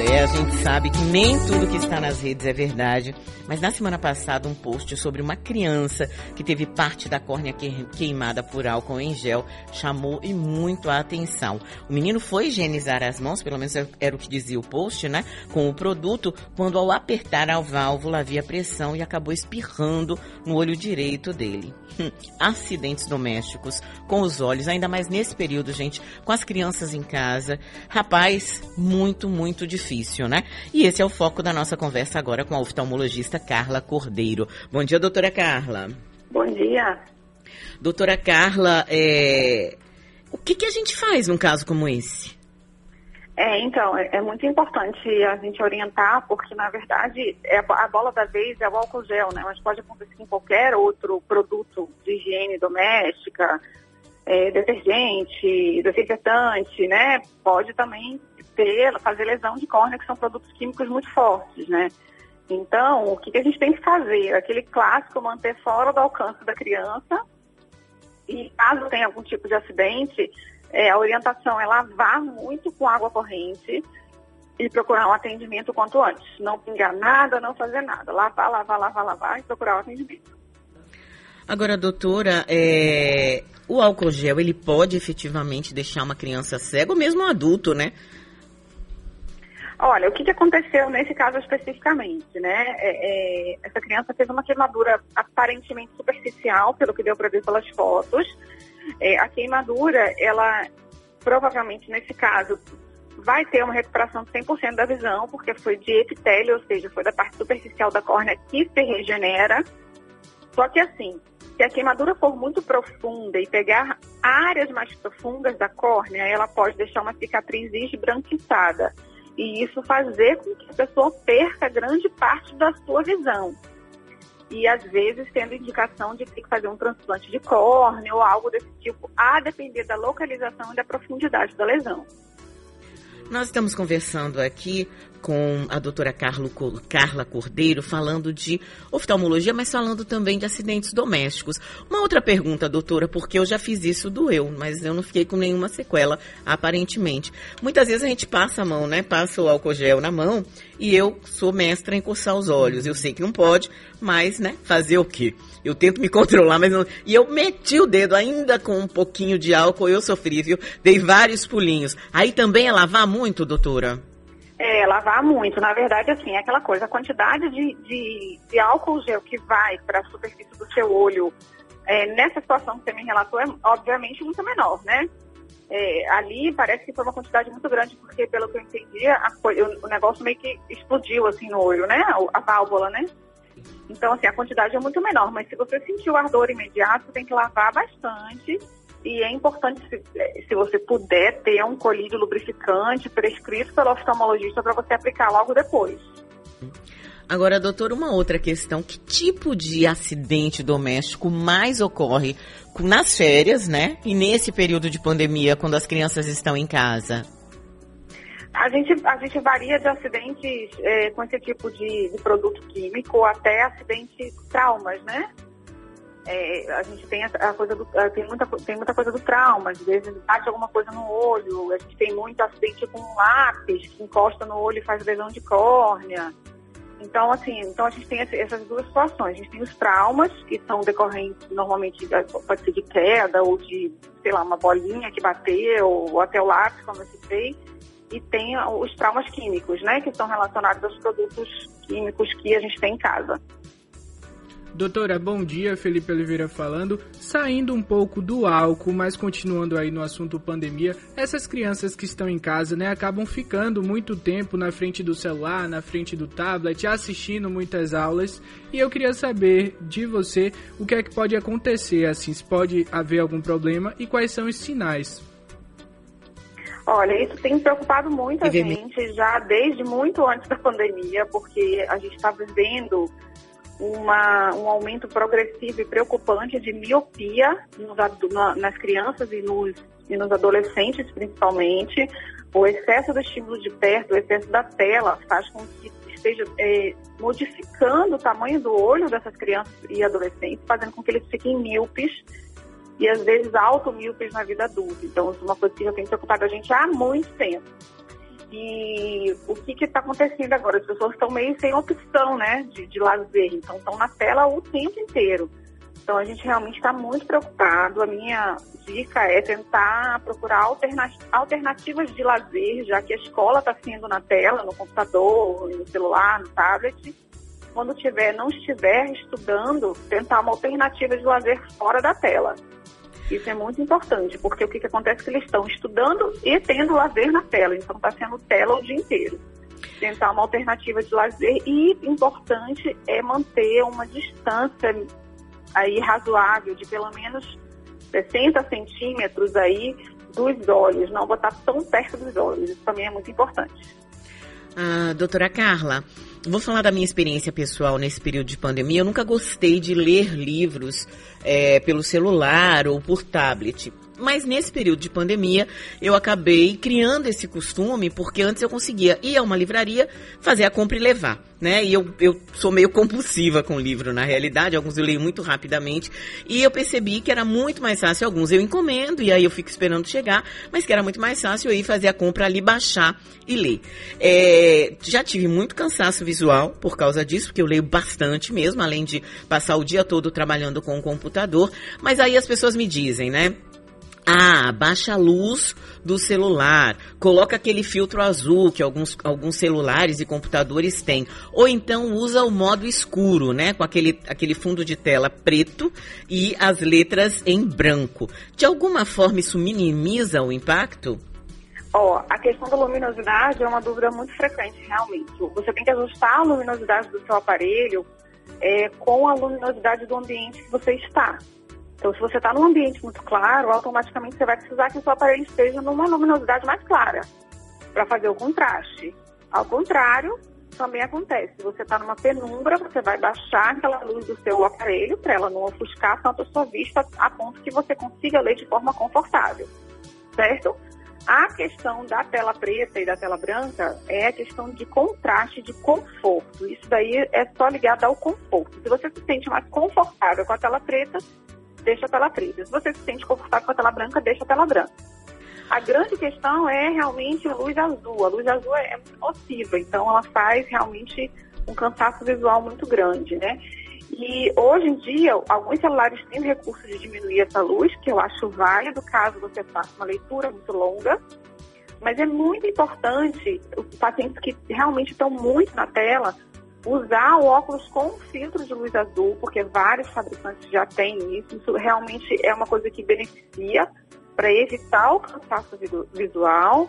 É, a gente sabe que nem tudo que está nas redes é verdade, mas na semana passada um post sobre uma criança que teve parte da córnea queimada por álcool em gel chamou e muito a atenção. O menino foi higienizar as mãos, pelo menos era o que dizia o post, né, com o produto, quando ao apertar a válvula havia pressão e acabou espirrando no olho direito dele. Hum, acidentes domésticos com os olhos, ainda mais nesse período, gente, com as crianças em casa. Rapaz, muito, muito difícil, né? E esse é o foco da nossa conversa agora com a oftalmologista Carla Cordeiro. Bom dia, doutora Carla. Bom dia. Doutora Carla, é... o que, que a gente faz num caso como esse? É, então, é, é, muito importante a gente orientar, porque na verdade é a bola da vez é o álcool gel, né? Mas pode acontecer em qualquer outro produto de higiene doméstica, é, detergente, desinfetante, né? Pode também ter, fazer lesão de córnea, que são produtos químicos muito fortes, né? Então, o que, que a gente tem que fazer? Aquele clássico manter fora do alcance da criança e caso tenha algum tipo de acidente, é, a orientação é lavar muito com água corrente e procurar um atendimento quanto antes. Não pingar nada, não fazer nada. Lavar, lavar, lavar, lavar e procurar o um atendimento. Agora, doutora, é, o álcool gel, ele pode efetivamente deixar uma criança cega ou mesmo um adulto, né? Olha, o que, que aconteceu nesse caso especificamente, né? É, é, essa criança teve uma queimadura aparentemente superficial, pelo que deu para ver pelas fotos, é, a queimadura, ela provavelmente nesse caso vai ter uma recuperação de 100% da visão, porque foi de epitélio, ou seja, foi da parte superficial da córnea que se regenera. Só que assim, se a queimadura for muito profunda e pegar áreas mais profundas da córnea, ela pode deixar uma cicatriz esbranquiçada. E isso fazer com que a pessoa perca grande parte da sua visão e às vezes tendo indicação de ter que fazer um transplante de córnea ou algo desse tipo, a depender da localização e da profundidade da lesão. Nós estamos conversando aqui com a doutora Carla Cordeiro, falando de oftalmologia, mas falando também de acidentes domésticos. Uma outra pergunta, doutora, porque eu já fiz isso, doeu, mas eu não fiquei com nenhuma sequela, aparentemente. Muitas vezes a gente passa a mão, né? Passa o álcool gel na mão e eu sou mestra em coçar os olhos. Eu sei que não pode, mas, né, fazer o quê? Eu tento me controlar, mas não. E eu meti o dedo ainda com um pouquinho de álcool, eu sofri, viu? Dei vários pulinhos. Aí também é lavar muito, doutora? É, lavar muito. Na verdade, assim, é aquela coisa, a quantidade de, de, de álcool gel que vai para a superfície do seu olho é, nessa situação que você me relatou é, obviamente, muito menor, né? É, ali parece que foi uma quantidade muito grande, porque, pelo que eu entendi, a, o, o negócio meio que explodiu, assim, no olho, né? A, a válvula, né? Então, assim, a quantidade é muito menor, mas se você sentir o ardor imediato, tem que lavar bastante. E é importante, se, se você puder, ter um colírio lubrificante prescrito pelo oftalmologista para você aplicar logo depois. Agora, doutor, uma outra questão: que tipo de acidente doméstico mais ocorre nas férias, né? E nesse período de pandemia, quando as crianças estão em casa? A gente, a gente varia de acidentes é, com esse tipo de, de, produto químico até acidentes traumas, né? É, a gente tem a, coisa do, tem muita, tem muita coisa do trauma, às vezes bate alguma coisa no olho, a gente tem muito acidente com lápis que encosta no olho e faz lesão de córnea. Então, assim, então a gente tem essas duas situações. A gente tem os traumas, que são decorrentes normalmente, pode ser de queda ou de, sei lá, uma bolinha que bateu, ou até o lápis, como eu citei e tem os traumas químicos, né, que estão relacionados aos produtos químicos que a gente tem em casa. Doutora, bom dia, Felipe Oliveira falando. Saindo um pouco do álcool, mas continuando aí no assunto pandemia, essas crianças que estão em casa, né, acabam ficando muito tempo na frente do celular, na frente do tablet, assistindo muitas aulas. E eu queria saber de você o que é que pode acontecer, assim, se pode haver algum problema e quais são os sinais. Olha, isso tem preocupado muito a gente já desde muito antes da pandemia, porque a gente está vivendo uma, um aumento progressivo e preocupante de miopia nos, nas crianças e nos, e nos adolescentes, principalmente. O excesso do estímulo de perto, o excesso da tela, faz com que esteja é, modificando o tamanho do olho dessas crianças e adolescentes, fazendo com que eles fiquem míopes e às vezes auto-míopes na vida adulta. Então, isso é uma coisa que já tem preocupado a gente há muito tempo. E o que está acontecendo agora? As pessoas estão meio sem opção, né, de, de lazer. Então, estão na tela o tempo inteiro. Então, a gente realmente está muito preocupado. A minha dica é tentar procurar alternativas de lazer, já que a escola está sendo na tela, no computador, no celular, no tablet. Quando tiver, não estiver estudando, tentar uma alternativa de lazer fora da tela. Isso é muito importante, porque o que, que acontece é que eles estão estudando e tendo lazer na tela, então está sendo tela o dia inteiro. Tentar uma alternativa de lazer e importante é manter uma distância aí razoável de pelo menos 60 centímetros aí dos olhos, não botar tão perto dos olhos. Isso também é muito importante. Ah, doutora Carla, vou falar da minha experiência pessoal nesse período de pandemia. Eu nunca gostei de ler livros é, pelo celular ou por tablet. Mas nesse período de pandemia, eu acabei criando esse costume, porque antes eu conseguia ir a uma livraria, fazer a compra e levar, né? E eu, eu sou meio compulsiva com livro, na realidade, alguns eu leio muito rapidamente, e eu percebi que era muito mais fácil, alguns eu encomendo, e aí eu fico esperando chegar, mas que era muito mais fácil eu ir fazer a compra ali, baixar e ler. É, já tive muito cansaço visual por causa disso, porque eu leio bastante mesmo, além de passar o dia todo trabalhando com o computador, mas aí as pessoas me dizem, né? Ah, baixa a luz do celular, coloca aquele filtro azul que alguns, alguns celulares e computadores têm. Ou então usa o modo escuro, né? Com aquele, aquele fundo de tela preto e as letras em branco. De alguma forma isso minimiza o impacto? Ó, a questão da luminosidade é uma dúvida muito frequente, realmente. Você tem que ajustar a luminosidade do seu aparelho é, com a luminosidade do ambiente que você está. Então, se você está num ambiente muito claro, automaticamente você vai precisar que o seu aparelho esteja numa luminosidade mais clara para fazer o contraste. Ao contrário, também acontece. Se você está numa penumbra, você vai baixar aquela luz do seu aparelho para ela não ofuscar tanto a sua vista a ponto que você consiga ler de forma confortável, certo? A questão da tela preta e da tela branca é a questão de contraste, de conforto. Isso daí é só ligado ao conforto. Se você se sente mais confortável com a tela preta, deixa a tela preta. Se você se sente confortável com a tela branca, deixa a tela branca. A grande questão é realmente a luz azul. A luz azul é muito nociva, então ela faz realmente um cansaço visual muito grande, né? E hoje em dia, alguns celulares têm recurso de diminuir essa luz, que eu acho válido caso você faça uma leitura muito longa. Mas é muito importante os pacientes que realmente estão muito na tela usar o óculos com filtro de luz azul, porque vários fabricantes já têm isso. Isso realmente é uma coisa que beneficia para evitar o cansaço visual.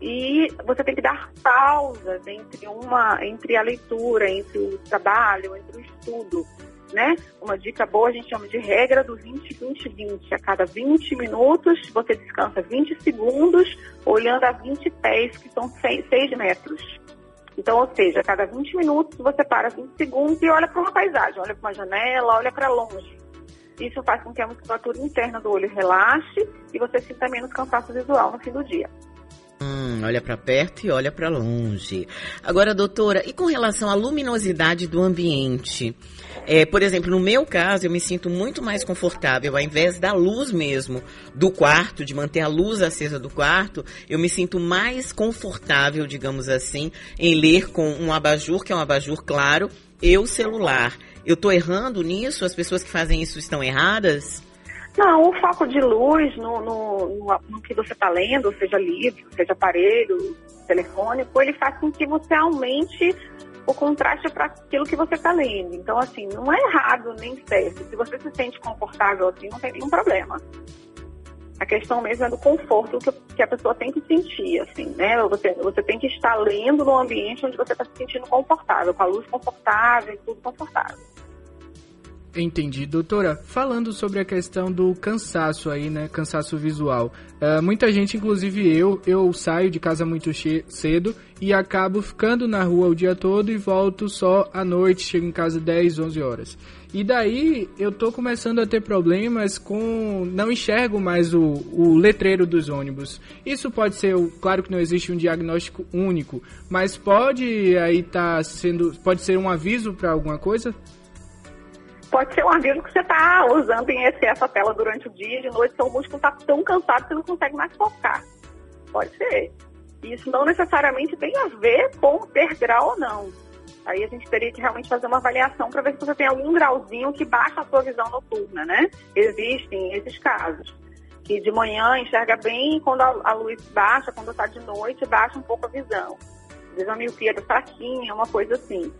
E você tem que dar pausas entre uma, entre a leitura, entre o trabalho, entre o estudo, né? Uma dica boa a gente chama de regra do 20 20 20. A cada 20 minutos você descansa 20 segundos olhando a 20 pés, que são 6 metros. Então, ou seja, a cada 20 minutos você para 20 segundos e olha para uma paisagem, olha para uma janela, olha para longe. Isso faz com que a musculatura interna do olho relaxe e você sinta menos cansaço visual no fim do dia. Hum, olha para perto e olha para longe. Agora, doutora, e com relação à luminosidade do ambiente? É, por exemplo, no meu caso, eu me sinto muito mais confortável, ao invés da luz mesmo do quarto, de manter a luz acesa do quarto, eu me sinto mais confortável, digamos assim, em ler com um abajur, que é um abajur claro, e o celular. Eu estou errando nisso? As pessoas que fazem isso estão erradas? Não, o foco de luz no, no, no, no que você está lendo, seja livro, seja aparelho, telefônico, ele faz com que você aumente o contraste para aquilo que você está lendo. Então, assim, não é errado nem certo. Se você se sente confortável assim, não tem nenhum problema. A questão mesmo é do conforto que, a pessoa tem que sentir, assim, né? Você, você tem que estar lendo num ambiente onde você está se sentindo confortável, com a luz confortável e tudo confortável. Entendi, doutora. Falando sobre a questão do cansaço aí, né? Cansaço visual. Uh, muita gente, inclusive eu, eu saio de casa muito cedo e acabo ficando na rua o dia todo e volto só à noite, chego em casa 10, 11 horas. E daí eu tô começando a ter problemas com. Não enxergo mais o, o letreiro dos ônibus. Isso pode ser, claro que não existe um diagnóstico único, mas pode aí tá sendo. Pode ser um aviso para alguma coisa? Pode ser um aviso que você está usando em excesso a tela durante o dia, de noite seu músculo está tão cansado que você não consegue mais focar. Pode ser. Isso não necessariamente tem a ver com ter grau ou não. Aí a gente teria que realmente fazer uma avaliação para ver se você tem algum grauzinho que baixa a sua visão noturna, né? Existem esses casos. Que de manhã enxerga bem quando a, luz baixa, quando está de noite, baixa um pouco a visão. Às vezes a miopia do fraquinha, uma coisa assim.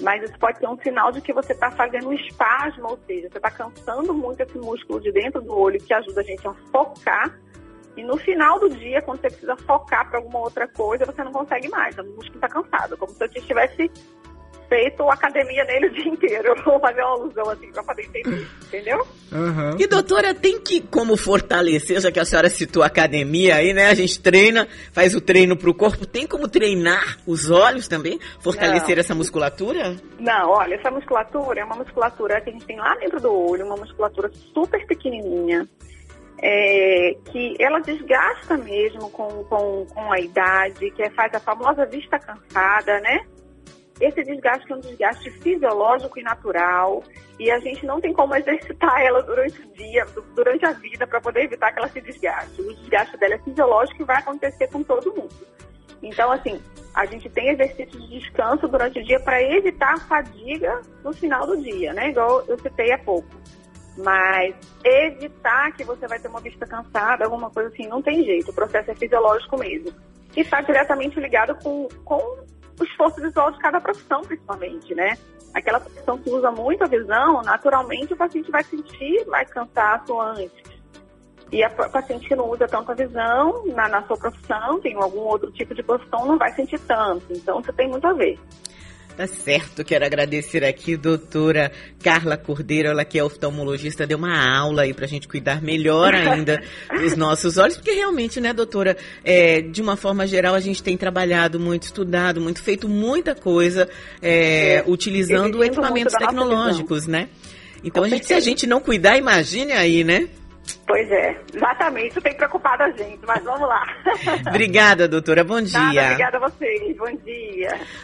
Mas isso pode ser um sinal de que você está fazendo um espasmo, ou seja, você está cansando muito esse músculo de dentro do olho que ajuda a gente a focar. E no final do dia, quando você precisa focar para alguma outra coisa, você não consegue mais. O músculo está cansado, como se você estivesse feito academia nele o dia inteiro. Vou fazer uma alusão assim para poder entender, entendeu? Uhum. E doutora, tem que como fortalecer, já que a senhora citou academia aí, né? A gente treina, faz o treino para o corpo, tem como treinar os olhos também? Fortalecer Não. essa musculatura? Não, olha, essa musculatura é uma musculatura que a gente tem lá dentro do olho, uma musculatura super pequenininha. É, que ela desgasta mesmo com, com, com a idade, que é, faz a famosa vista cansada, né? Esse desgaste é um desgaste fisiológico e natural e a gente não tem como exercitar ela durante o dia, durante a vida, para poder evitar que ela se desgaste. O desgaste dela é fisiológico e vai acontecer com todo mundo. Então, assim, a gente tem exercícios de descanso durante o dia para evitar a fadiga no final do dia, né? Igual eu citei há pouco. Mas evitar que você vai ter uma vista cansada, alguma coisa assim, não tem jeito. O processo é fisiológico mesmo. E está diretamente ligado com, com o esforço visual de cada profissão, principalmente, né? Aquela profissão que usa muito a visão, naturalmente o paciente vai sentir mais cansaço antes. E a paciente que não usa tanto a visão na, na sua profissão, tem algum outro tipo de profissão, não vai sentir tanto. Então, isso tem muito a ver. Tá certo, quero agradecer aqui, doutora Carla Cordeiro, ela que é oftalmologista, deu uma aula aí pra gente cuidar melhor ainda dos nossos olhos, porque realmente, né, doutora, é, de uma forma geral, a gente tem trabalhado muito, estudado muito, feito muita coisa, é, é, utilizando equipamentos tecnológicos, né? Então, a gente, se a gente não cuidar, imagine aí, né? Pois é, exatamente. Isso tem preocupado a gente, mas vamos lá. Obrigada, doutora. Bom dia. Nada, obrigada a vocês. Bom dia.